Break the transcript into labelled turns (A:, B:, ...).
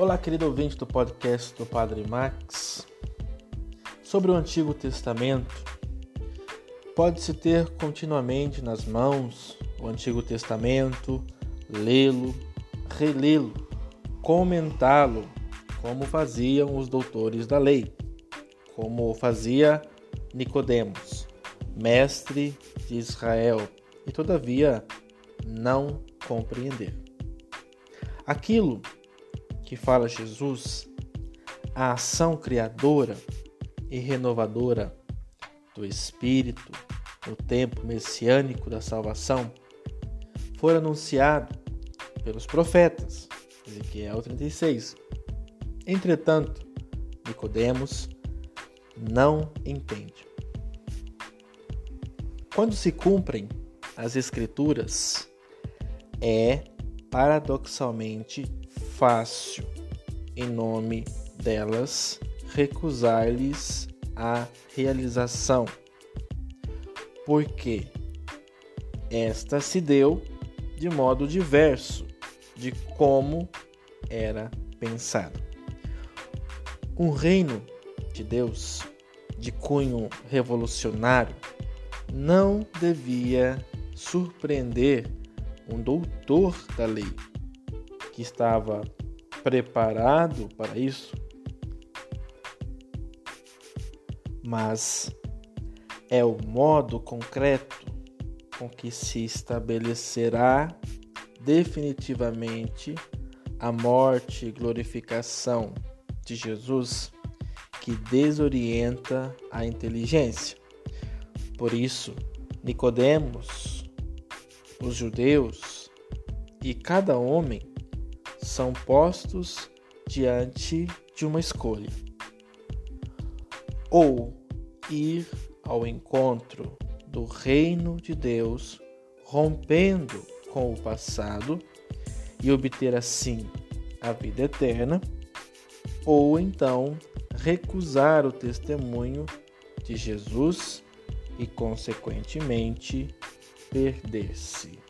A: Olá, querido ouvinte do podcast do Padre Max. Sobre o Antigo Testamento, pode-se ter continuamente nas mãos o Antigo Testamento, lê-lo, relê-lo, comentá-lo, como faziam os doutores da lei, como fazia Nicodemos, mestre de Israel, e todavia não compreender. Aquilo que fala Jesus, a ação criadora e renovadora do Espírito no tempo messiânico da salvação, foi anunciado pelos profetas, Ezequiel 36. Entretanto, Nicodemos não entende. Quando se cumprem as escrituras, é paradoxalmente fácil, em nome delas, recusar-lhes a realização, porque esta se deu de modo diverso de como era pensado. Um reino de Deus de cunho revolucionário não devia surpreender um doutor da lei que estava preparado para isso, mas é o modo concreto com que se estabelecerá definitivamente a morte e glorificação de Jesus que desorienta a inteligência. Por isso, Nicodemos, os judeus e cada homem são postos diante de uma escolha: ou ir ao encontro do reino de Deus, rompendo com o passado e obter assim a vida eterna, ou então recusar o testemunho de Jesus e, consequentemente, perder-se.